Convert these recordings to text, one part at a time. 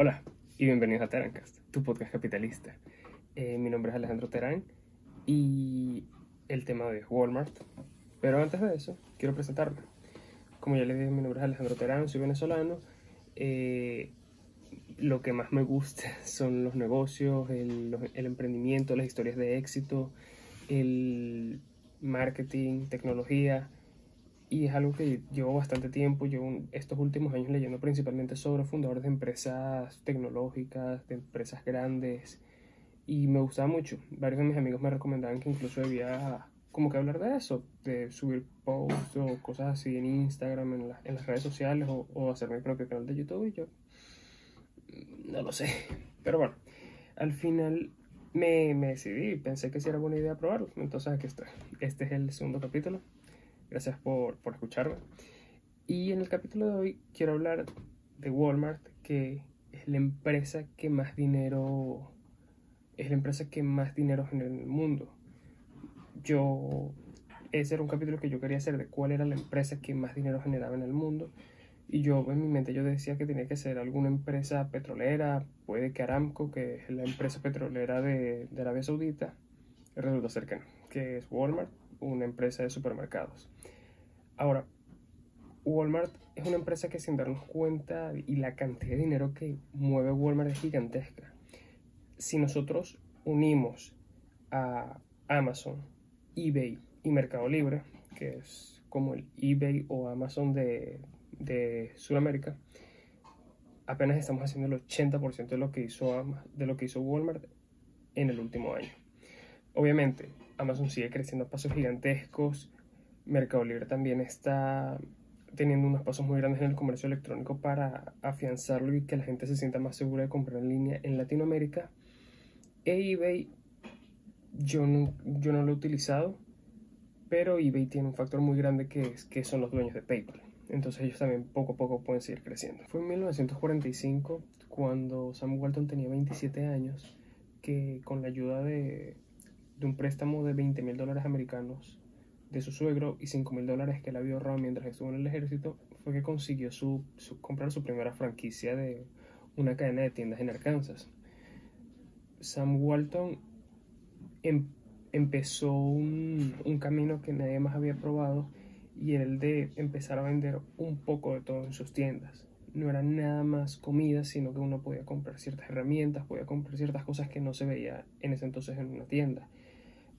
Hola y bienvenidos a Terancast, tu podcast capitalista. Eh, mi nombre es Alejandro Terán y el tema de hoy es Walmart. Pero antes de eso, quiero presentarme. Como ya les dije, mi nombre es Alejandro Terán, soy venezolano. Eh, lo que más me gusta son los negocios, el, el emprendimiento, las historias de éxito, el marketing, tecnología y es algo que llevo bastante tiempo, llevo estos últimos años leyendo principalmente sobre fundadores de empresas tecnológicas, de empresas grandes, y me gustaba mucho. Varios de mis amigos me recomendaban que incluso debía como que hablar de eso, de subir posts o cosas así en Instagram, en, en las redes sociales, o, o, hacer mi propio canal de YouTube, y yo mm, no lo sé. Pero bueno, al final me, me decidí, pensé que sí era buena idea probarlo, entonces aquí estoy. Este es el segundo capítulo. Gracias por, por escucharme. Y en el capítulo de hoy quiero hablar de Walmart, que es la empresa que más dinero es la empresa que más dinero genera en el mundo. Yo ese era un capítulo que yo quería hacer de cuál era la empresa que más dinero generaba en el mundo. Y yo en mi mente yo decía que tenía que ser alguna empresa petrolera, puede que Aramco, que es la empresa petrolera de, de Arabia Saudita, resulta ser que no, que es Walmart, una empresa de supermercados. Ahora, Walmart es una empresa que sin darnos cuenta y la cantidad de dinero que mueve Walmart es gigantesca. Si nosotros unimos a Amazon, eBay y Mercado Libre, que es como el eBay o Amazon de, de Sudamérica, apenas estamos haciendo el 80% de lo que hizo de lo que hizo Walmart en el último año. Obviamente, Amazon sigue creciendo a pasos gigantescos. Mercado Libre también está teniendo unos pasos muy grandes en el comercio electrónico para afianzarlo y que la gente se sienta más segura de comprar en línea en Latinoamérica. E eBay yo no, yo no lo he utilizado, pero eBay tiene un factor muy grande que es que son los dueños de PayPal. Entonces ellos también poco a poco pueden seguir creciendo. Fue en 1945 cuando Sam Walton tenía 27 años que con la ayuda de de un préstamo de 20 mil dólares americanos de su suegro y 5 mil dólares que él había ahorrado mientras estuvo en el ejército, fue que consiguió su, comprar su primera franquicia de una cadena de tiendas en Arkansas. Sam Walton em, empezó un, un, camino que nadie más había probado y el de empezar a vender un poco de todo en sus tiendas. No era nada más comida, sino que uno podía comprar ciertas herramientas, podía comprar ciertas cosas que no se veía en ese entonces en una tienda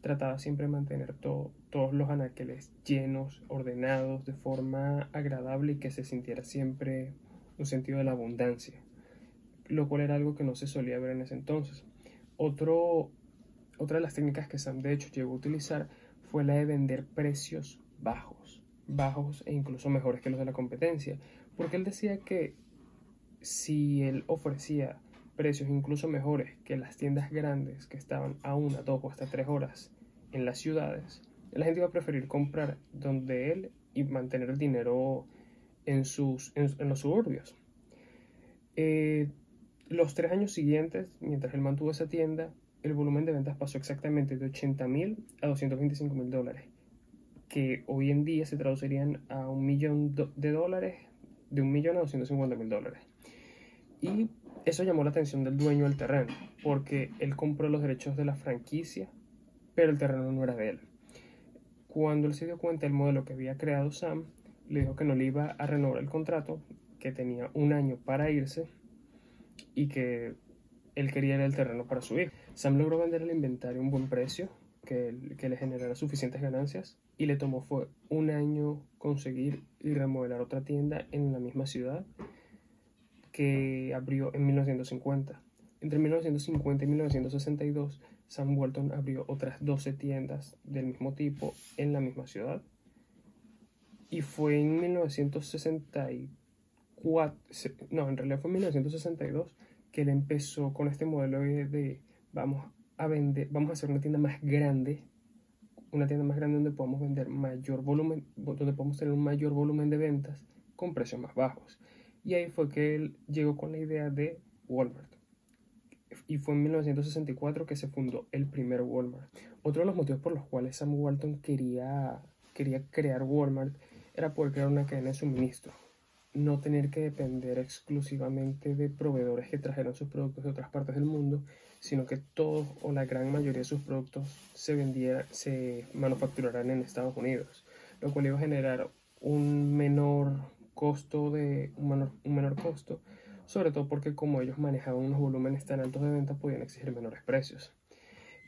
trataba siempre de mantener todos los anaqueles llenos, ordenados, de forma agradable y que se sintiera siempre un sentido de la abundancia, lo cual era algo que no se solía ver en ese entonces. Otro, otra de las técnicas que Sam de hecho llegó a utilizar fue la de vender precios bajos, bajos e incluso mejores que los de la competencia, porque él decía que si él ofrecía precios incluso mejores que las tiendas grandes que estaban a una, dos o hasta tres horas en las ciudades, la gente iba a preferir comprar donde él y mantener el dinero en, sus, en, los suburbios. Eh, los tres años siguientes, mientras él mantuvo esa tienda, el volumen de ventas pasó exactamente de 80 mil a 225 mil dólares, que hoy en día se traducirían a un millón de dólares, de un millón a 250 mil dólares. Y eso llamó la atención del dueño del terreno, porque él compró los derechos de la franquicia, pero el terreno no era de él. Cuando él se dio cuenta del modelo que había creado Sam, le dijo que no le iba a renovar el contrato, que tenía un año para irse y que él quería el terreno para su hijo. Sam logró vender el inventario a un buen precio, que, le generara suficientes ganancias, y le tomó fue un año conseguir y remodelar otra tienda en la misma ciudad que abrió en 1950. Entre 1950 y 1962, Sam Walton abrió otras 12 tiendas del mismo tipo en la misma ciudad. Y fue en 1964, no, en realidad fue en 1962 que él empezó con este modelo de, vamos a vender, vamos a hacer una tienda más grande, una tienda más grande donde podamos vender mayor volumen, donde podemos tener un mayor volumen de ventas con precios más bajos. Y ahí fue que él llegó con la idea de Walmart. Y fue en 1964 que se fundó el primer Walmart. Otro de los motivos por los cuales Sam Walton quería, quería crear Walmart era poder crear una cadena de suministro. no tener que depender exclusivamente de proveedores que trajeron sus productos de otras partes del mundo, sino que todos o la gran mayoría de sus productos se vendiera, se manufacturarán en Estados Unidos, lo cual iba a generar un menor costo de un menor, costo, sobre todo porque como ellos manejaban unos volúmenes tan altos de ventas podían exigir menores precios.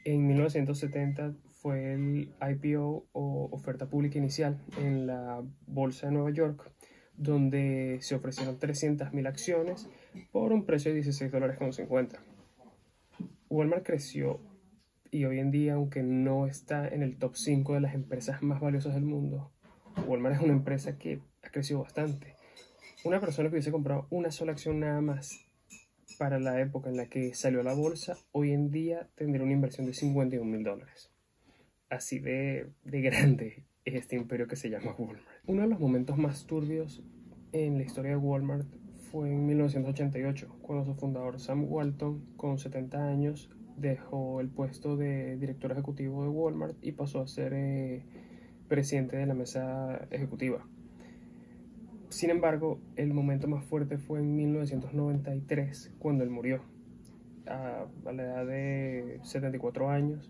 En 1970 fue el IPO o oferta pública inicial en la Bolsa de Nueva York, donde se ofrecieron 300.000 acciones por un precio de 16 dólares con 50. Walmart creció y hoy en día, aunque no está en el top 5 de las empresas más valiosas del mundo, Walmart es una empresa que ha crecido bastante. Una persona que hubiese comprado una sola acción nada más para la época en la que salió a la bolsa, hoy en día tendría una inversión de 51 mil dólares. Así de, de grande es este imperio que se llama Walmart. Uno de los momentos más turbios en la historia de Walmart fue en 1988, cuando su fundador Sam Walton, con 70 años, dejó el puesto de director ejecutivo de Walmart y pasó a ser eh, presidente de la mesa ejecutiva. Sin embargo, el momento más fuerte fue en 1993, cuando él murió, a, la edad de 74 años.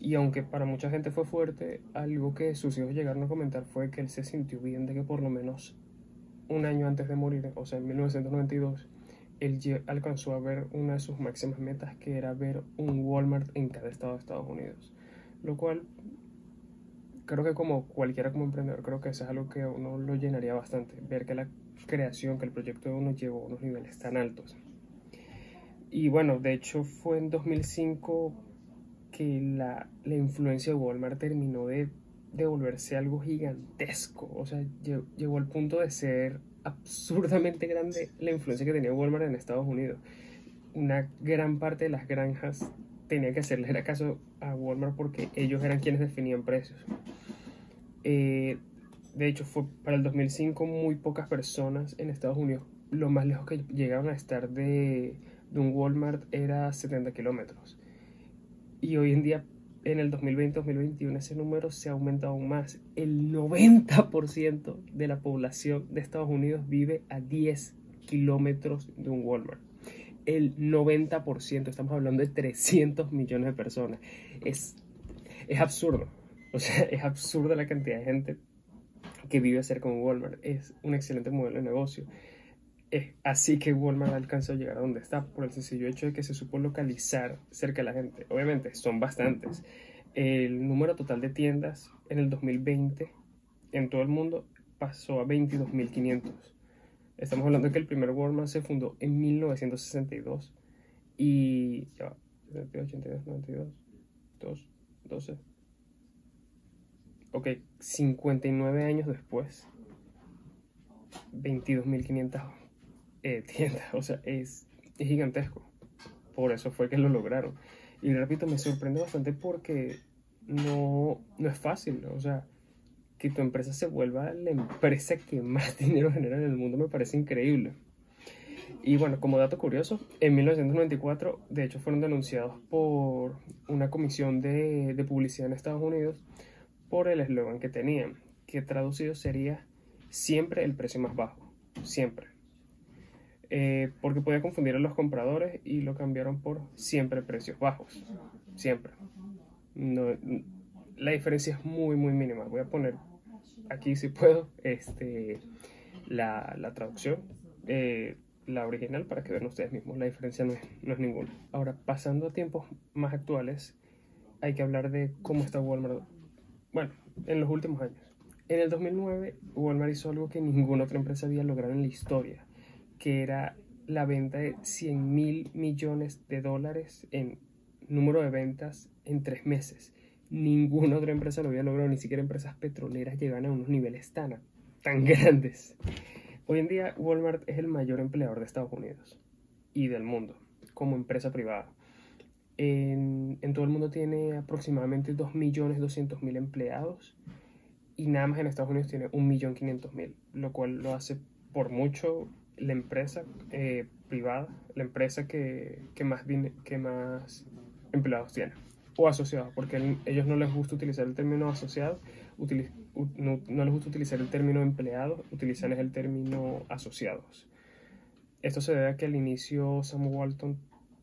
Y aunque para mucha gente fue fuerte, algo que sus hijos llegaron a comentar fue que él se sintió bien de que por lo menos un año antes de morir, o sea, en 1992, él alcanzó a ver una de sus máximas metas, que era ver un Walmart en cada estado de Estados Unidos. Lo cual, creo que como cualquiera como emprendedor, creo que eso es algo que a uno lo llenaría bastante, ver que la creación, que el proyecto de uno llegó a unos niveles tan altos. Y bueno, de hecho fue en 2005 que la, la influencia de Walmart terminó de de volverse algo gigantesco. O sea, llegó, al punto de ser absurdamente grande la influencia que tenía Walmart en Estados Unidos. Una gran parte de las granjas tenía que hacerle caso a Walmart porque ellos eran quienes definían precios. Eh, de hecho, fue para el 2005 muy pocas personas en Estados Unidos. Lo más lejos que llegaban a estar de, de un Walmart era 70 kilómetros. Y hoy en día en el 2020-2021 ese número se ha aumentado aún más. El 90% de la población de Estados Unidos vive a 10 kilómetros de un Walmart. El 90%, estamos hablando de 300 millones de personas. Es, es absurdo. O sea, es absurda la cantidad de gente que vive cerca un Walmart. Es un excelente modelo de negocio. Es así que Walmart alcanzó a llegar a donde está, por el sencillo hecho de que se supo localizar cerca de la gente. Obviamente, son bastantes. El número total de tiendas en el 2020 en todo el mundo pasó a 22.500. Estamos hablando de que el primer Walmart se fundó en 1962 y ya 82, 92, 2, 12. Ok, 59 años después, 22.500 eh, tiendas, o sea, es, es gigantesco. Por eso fue que lo lograron. Y repito, me sorprende bastante porque no, no es fácil, o sea, que tu empresa se vuelva la empresa que más dinero genera en el mundo me parece increíble. Y bueno, como dato curioso, en 1994, de hecho, fueron denunciados por una comisión de, de publicidad en Estados Unidos por el eslogan que tenían, que traducido sería siempre el precio más bajo, siempre. Eh, porque podía confundir a los compradores y lo cambiaron por siempre precios bajos, siempre. La diferencia es muy, muy mínima. Voy a poner aquí, si puedo, este, la, la traducción, eh, la original, para que vean ustedes mismos. La diferencia no es, no es ninguna. Ahora, pasando a tiempos más actuales, hay que hablar de cómo está Walmart. Bueno, en los últimos años. En el 2009, Walmart hizo algo que ninguna otra empresa había logrado en la historia que era la venta de 100 mil millones de dólares en número de ventas en tres meses. Ninguna otra empresa lo había logrado, ni siquiera empresas petroleras llegan a unos niveles tan, tan grandes. Hoy en día Walmart es el mayor empleador de Estados Unidos y del mundo como empresa privada. En, todo el mundo tiene aproximadamente 2.200.000 empleados y nada más en Estados Unidos tiene 1.500.000, lo cual lo hace por mucho la empresa eh, privada, la empresa que más empleados tiene o asociados, porque a ellos no les gusta utilizar el término asociado, no, no les gusta utilizar el término empleados, utilizan el término asociados. Esto se debe a que al inicio Sam Walton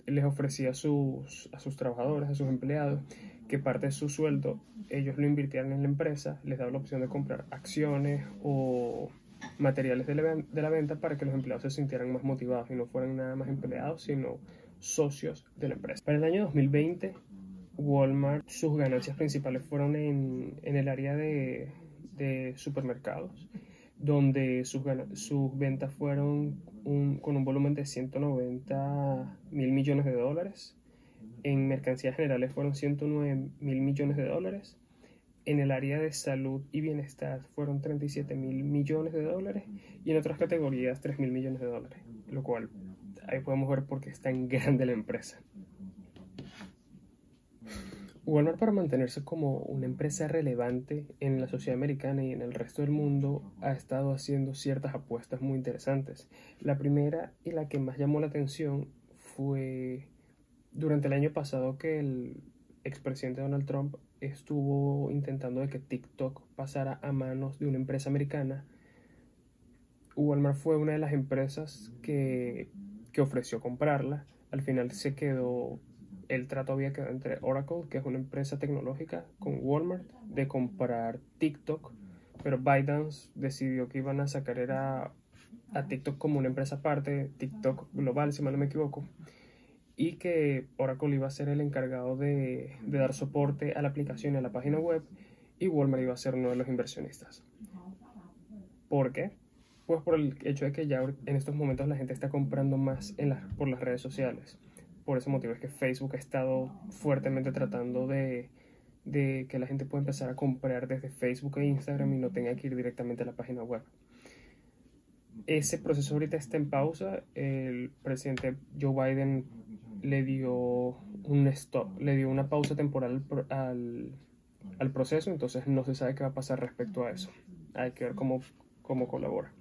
les ofrecía a sus, a sus trabajadores, a sus empleados, que parte de su sueldo ellos lo invirtieran en la empresa, les daba la opción de comprar acciones o materiales de la, de la venta para que los empleados se sintieran más motivados y no fueran nada más empleados, sino socios de la empresa. Para el año 2020, Walmart, sus ganancias principales fueron en, en el área de, de, supermercados, donde sus, sus ventas fueron con un volumen de 190 mil millones de dólares. En mercancías generales fueron 109 mil millones de dólares. En el área de salud y bienestar fueron 37 mil millones de dólares. Y en otras categorías 3 mil millones de dólares. Lo cual ahí podemos ver por qué es tan grande la empresa. Walmart para mantenerse como una empresa relevante en la sociedad americana y en el resto del mundo ha estado haciendo ciertas apuestas muy interesantes. La primera y la que más llamó la atención fue durante el año pasado que el expresidente Donald Trump estuvo intentando de que TikTok pasara a manos de una empresa americana. Walmart fue una de las empresas que, que ofreció comprarla. Al final se quedó el trato había quedado entre Oracle, que es una empresa tecnológica, con Walmart de comprar TikTok, pero ByteDance decidió que iban a sacar era a TikTok como una empresa aparte, TikTok global, si mal no me equivoco, y que Oracle iba a ser el encargado de, dar soporte a la aplicación y a la página web, y Walmart iba a ser uno de los inversionistas. ¿Por qué? Pues por el hecho de que ya en estos momentos la gente está comprando más por las redes sociales por ese motivo es que Facebook ha estado fuertemente tratando de, que la gente pueda empezar a comprar desde Facebook e Instagram y no tenga que ir directamente a la página web. Ese proceso ahorita está en pausa. El presidente Joe Biden le dio un stop, le dio una pausa temporal al, al proceso, entonces no se sabe qué va a pasar respecto a eso. Hay que ver cómo, cómo colabora.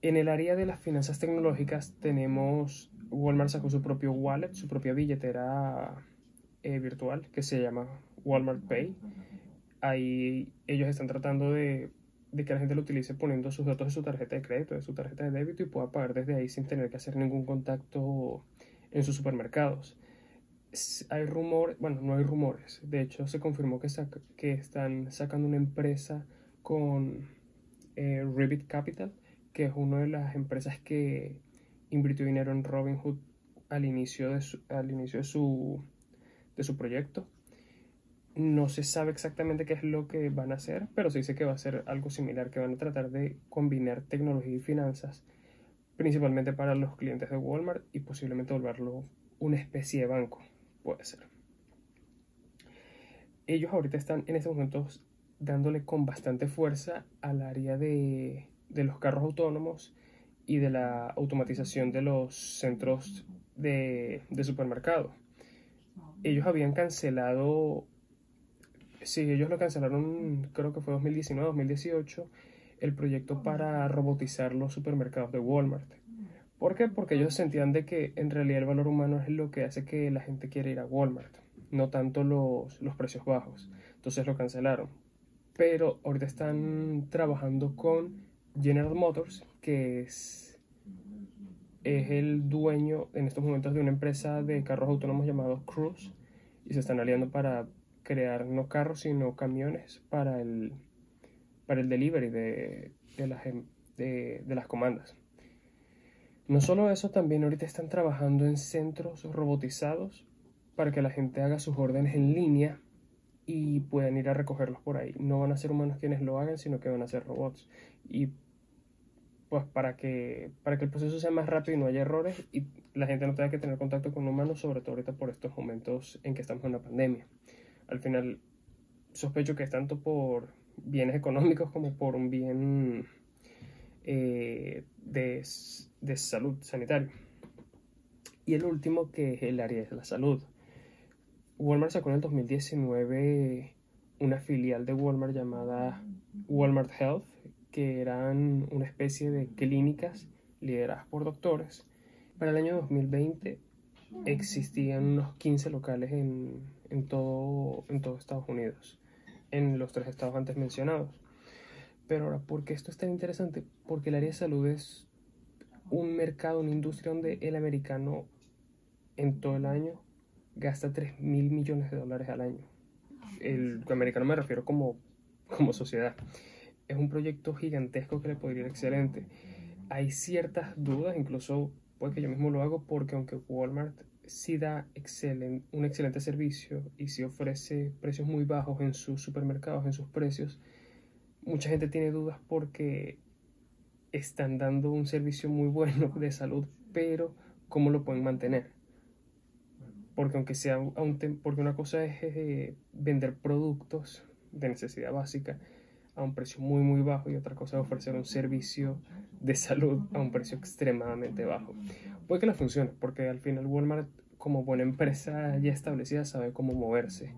En el área de las finanzas tecnológicas tenemos Walmart sacó su propio wallet, su propia billetera eh, virtual que se llama Walmart Pay. Ahí ellos están tratando de, que la gente lo utilice poniendo sus datos de su tarjeta de crédito, de su tarjeta de débito y pueda pagar desde ahí sin tener que hacer ningún contacto en sus supermercados. Hay rumores, bueno, no hay rumores, de hecho se confirmó que, que están sacando una empresa con eh, Capital, que es una de las empresas que invirtió dinero en Robinhood al inicio de su, al inicio de su, de su proyecto. No se sabe exactamente qué es lo que van a hacer, pero se dice que va a ser algo similar, que van a tratar de combinar tecnología y finanzas, principalmente para los clientes de Walmart y posiblemente volverlo una especie de banco, puede ser. Ellos ahorita están en estos momentos dándole con bastante fuerza al área de, de los carros autónomos y de la automatización de los centros de, de supermercado. Ellos habían cancelado, sí, ellos lo cancelaron, creo que fue 2019-2018, el proyecto para robotizar los supermercados de Walmart. ¿Por qué? Porque ellos sentían de que en realidad el valor humano es lo que hace que la gente quiera ir a Walmart, no tanto los, los precios bajos. Entonces lo cancelaron. Pero ahorita están trabajando con General Motors, que es, es el dueño en estos momentos de una empresa de carros autónomos llamado Cruise, y se están aliando para crear no carros, sino camiones para el, para el delivery de, de, las, em, de, de las comandas. No solo eso, también ahorita están trabajando en centros robotizados para que la gente haga sus órdenes en línea y puedan ir a recogerlos por ahí. No van a ser humanos quienes lo hagan, sino que van a ser robots. Y pues para que, para que el proceso sea más rápido y no haya errores y la gente no tenga que tener contacto con humanos, sobre todo ahorita por estos momentos en que estamos en una pandemia. Al final, sospecho que es tanto por bienes económicos como por un bien eh, de, de salud sanitario. Y el último, que es el área de la salud. Walmart sacó en el 2019 una filial de Walmart llamada Walmart Health, que eran una especie de clínicas lideradas por doctores. Para el año 2020 existían unos 15 locales en, en, todo, en todo Estados Unidos. en los tres estados antes mencionados. Pero ahora, ¿por qué esto es tan interesante? Porque el área de salud es un mercado, una industria donde el americano en todo el año gasta 3 mil millones de dólares al año. El americano me refiero como, como sociedad. Es un proyecto gigantesco que le podría ir excelente. Hay ciertas dudas, incluso puede que yo mismo lo hago, porque aunque Walmart sí da un excelente servicio y sí ofrece precios muy bajos en sus supermercados, en sus precios, mucha gente tiene dudas porque están dando un servicio muy bueno de salud, pero ¿cómo lo pueden mantener? Porque aunque sea porque una cosa es eh, vender productos de necesidad básica a un precio muy muy bajo y otra cosa es ofrecer un servicio de salud a un precio extremadamente bajo. Puede que la funcione, porque al final Walmart como buena empresa ya establecida sabe cómo moverse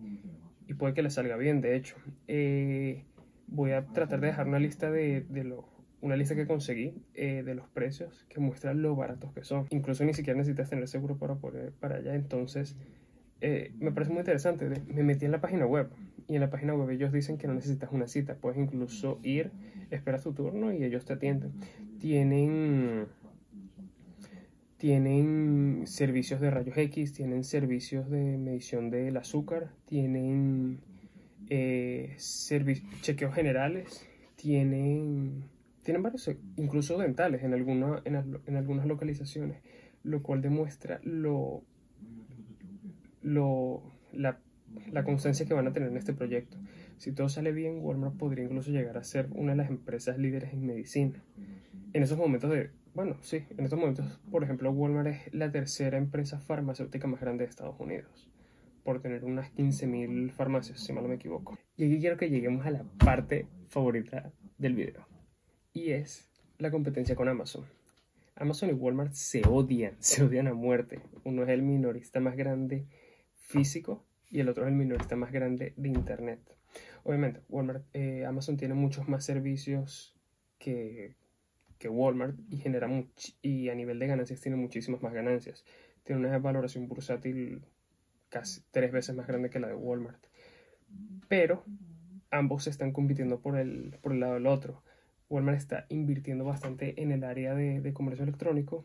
y puede que le salga bien, de hecho. Eh, voy a tratar de dejar una lista de, de lo, una lista que conseguí eh, de los precios que muestra lo baratos que son. Incluso ni siquiera necesitas tener seguro para poder para allá. Entonces, eh, me parece muy interesante. Me metí en la página web y en la página web ellos dicen que no necesitas una cita. Puedes incluso ir, esperas tu turno y ellos te atienden. Tienen tienen servicios de rayos X, tienen servicios de medición del azúcar, tienen eh, chequeos generales, tienen, tienen varios, incluso dentales en, alguna, en, algunas localizaciones, lo cual demuestra lo, lo, la, la constancia que van a tener en este proyecto. Si todo sale bien, Walmart podría incluso llegar a ser una de las empresas líderes en medicina. En esos momentos de, bueno, sí, en estos momentos, por ejemplo, Walmart es la tercera empresa farmacéutica más grande de Estados Unidos por tener unas 15.000 farmacias, si mal no me equivoco. Y aquí quiero que lleguemos a la parte favorita del video. Y es la competencia con Amazon. Amazon y Walmart se odian, se odian a muerte. Uno es el minorista más grande físico y el otro es el minorista más grande de Internet. Obviamente, Walmart, eh, Amazon tiene muchos más servicios que, que Walmart y genera y a nivel de ganancias tiene muchísimas más ganancias. Tiene una valoración bursátil casi tres veces más grande que la de Walmart. Pero ambos están compitiendo por el, por el lado del otro. Walmart está invirtiendo bastante en el área de, comercio electrónico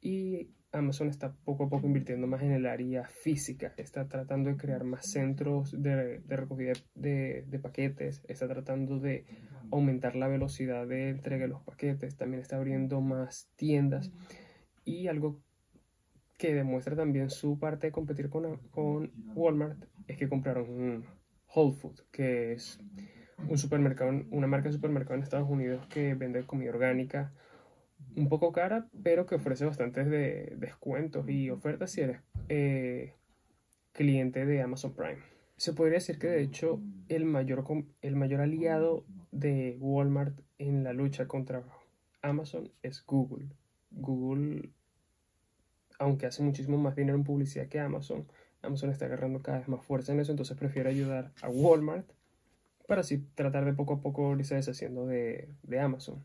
y Amazon está poco a poco invirtiendo más en el área física. Está tratando de crear más centros de, recogida de, paquetes. Está tratando de aumentar la velocidad de entrega de los paquetes. También está abriendo más tiendas. Y algo que demuestra también su parte de competir con, Walmart, es que compraron Whole Foods, que es un supermercado, una marca de supermercado en Estados Unidos que vende comida orgánica, un poco cara, pero que ofrece bastantes de descuentos y ofertas si eres eh, cliente de Amazon Prime. Se podría decir que de hecho el mayor, el mayor aliado de Walmart en la lucha contra Amazon es Google. Google aunque hace muchísimo más dinero en publicidad que Amazon, Amazon está agarrando cada vez más fuerza en eso, entonces prefiere ayudar a Walmart para así tratar de poco a poco irse deshaciendo de, de Amazon.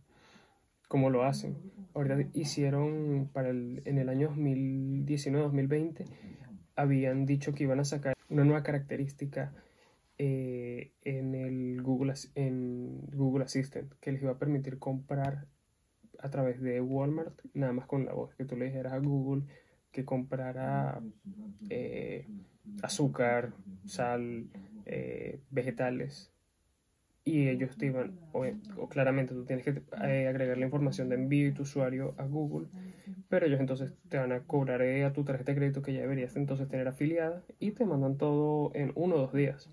Como lo hacen. Ahorita hicieron para el, en el año 2019-2020, habían dicho que iban a sacar una nueva característica eh, en el Google, en Google Assistant que les iba a permitir comprar a través de Walmart, nada más con la voz, que tú le dijeras a Google que comprara eh, azúcar, sal, eh, vegetales. Y ellos te iban, o, claramente tú tienes que eh, agregar la información de envío y tu usuario a Google, pero ellos entonces te van a cobrar a tu tarjeta de crédito que ya deberías entonces tener afiliada y te mandan todo en uno o dos días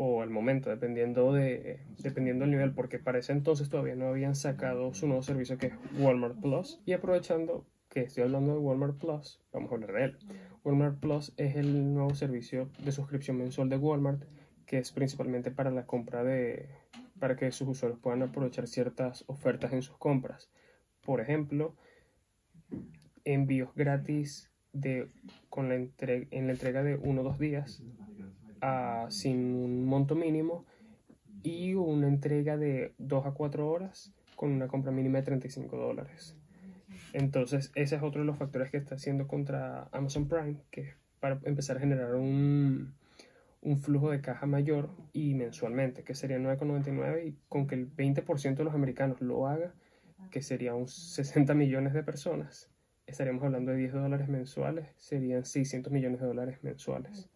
o al momento, dependiendo, de, dependiendo del nivel, porque para ese entonces todavía no habían sacado su nuevo servicio que es Walmart Plus. Y aprovechando que estoy hablando de Walmart Plus, vamos a hablar de él. Walmart Plus es el nuevo servicio de suscripción mensual de Walmart, que es principalmente para la compra de, para que sus usuarios puedan aprovechar ciertas ofertas en sus compras. Por ejemplo, envíos gratis de, con la en la entrega de uno o dos días sin un monto mínimo y una entrega de 2 a 4 horas con una compra mínima de 35 dólares. Entonces, ese es otro de los factores que está haciendo contra Amazon Prime, que para empezar a generar un, un flujo de caja mayor y mensualmente, que sería 9,99 y con que el 20% de los americanos lo haga, que sería un 60 millones de personas, estaríamos hablando de 10 dólares mensuales, serían 600 millones de dólares mensuales.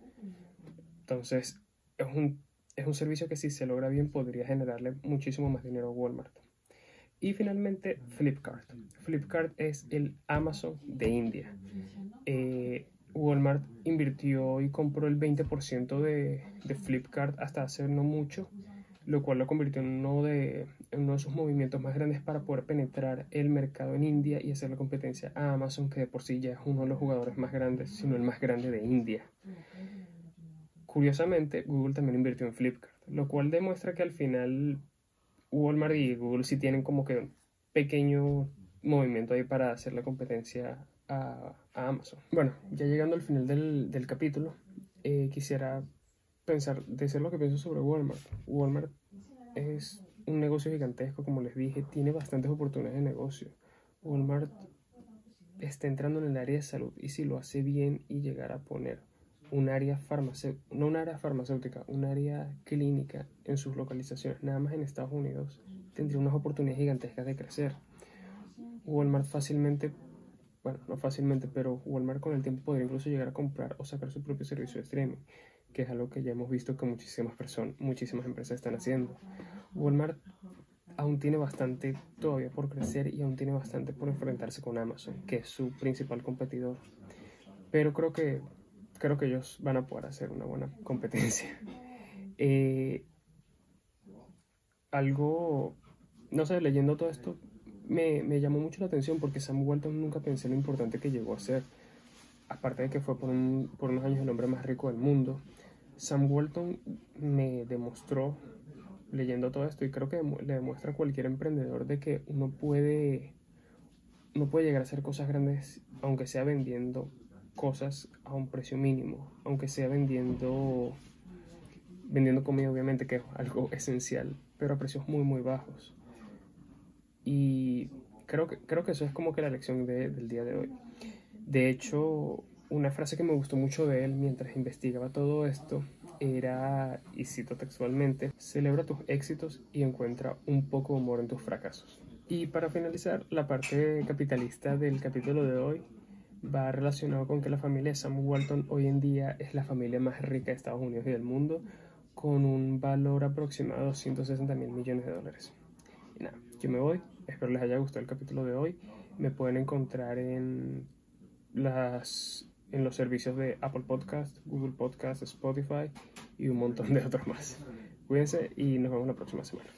Entonces, es un, es un servicio que si se logra bien podría generarle muchísimo más dinero a Walmart. Y finalmente, Flipkart. Flipkart es el Amazon de India. Eh, Walmart invirtió y compró el 20% de, de, Flipkart hasta hace no mucho, lo cual lo convirtió en uno, de, uno de sus movimientos más grandes para poder penetrar el mercado en India y hacer la competencia a Amazon, que de por sí ya es uno de los jugadores más grandes, sino el más grande de India. Curiosamente, Google también invirtió en Flipkart, lo cual demuestra que al final Walmart y Google sí tienen como que un pequeño movimiento ahí para hacer la competencia a, Amazon. Bueno, ya llegando al final del, del capítulo, eh, quisiera pensar, decir lo que pienso sobre Walmart. Walmart es un negocio gigantesco, como les dije, tiene bastantes oportunidades de negocio. Walmart está entrando en el área de salud y si lo hace bien y llegar a poner un área farmacéutica, no un área farmacéutica, un área clínica en sus localizaciones, nada más en Estados Unidos, tendría unas oportunidades gigantescas de crecer. Walmart fácilmente, bueno, no fácilmente, pero Walmart con el tiempo podría incluso llegar a comprar o sacar su propio servicio de streaming, que es algo que ya hemos visto que muchísimas personas, muchísimas empresas están haciendo. Walmart aún tiene bastante todavía por crecer y aún tiene bastante por enfrentarse con Amazon, que es su principal competidor. Pero creo que creo que ellos van a poder hacer una buena competencia. Eh, algo, no sé, leyendo todo esto, me, llamó mucho la atención porque Sam Walton nunca pensé lo importante que llegó a ser. Aparte de que fue por, un, por unos años el hombre más rico del mundo, Sam Walton me demostró, leyendo todo esto, y creo que le demuestra a cualquier emprendedor de que uno puede, puede llegar a hacer cosas grandes, aunque sea vendiendo cosas a un precio mínimo, aunque sea vendiendo vendiendo comida obviamente que es algo esencial, pero a precios muy muy bajos. Y creo que, creo que eso es como que la lección del día de hoy. De hecho, una frase que me gustó mucho de él mientras investigaba todo esto era, y cito textualmente, celebra tus éxitos y encuentra un poco de humor en tus fracasos. Y para finalizar, la parte capitalista del capítulo de hoy va relacionado con que la familia de Sam Walton hoy en día es la familia más rica de Estados Unidos y del mundo, con un valor aproximado de 260 mil millones de dólares. Nada, yo me voy, espero les haya gustado el capítulo de hoy. Me pueden encontrar en, las, en los servicios de Apple Podcast, Google Podcast, Spotify y un montón de otros más. Cuídense y nos vemos la próxima semana.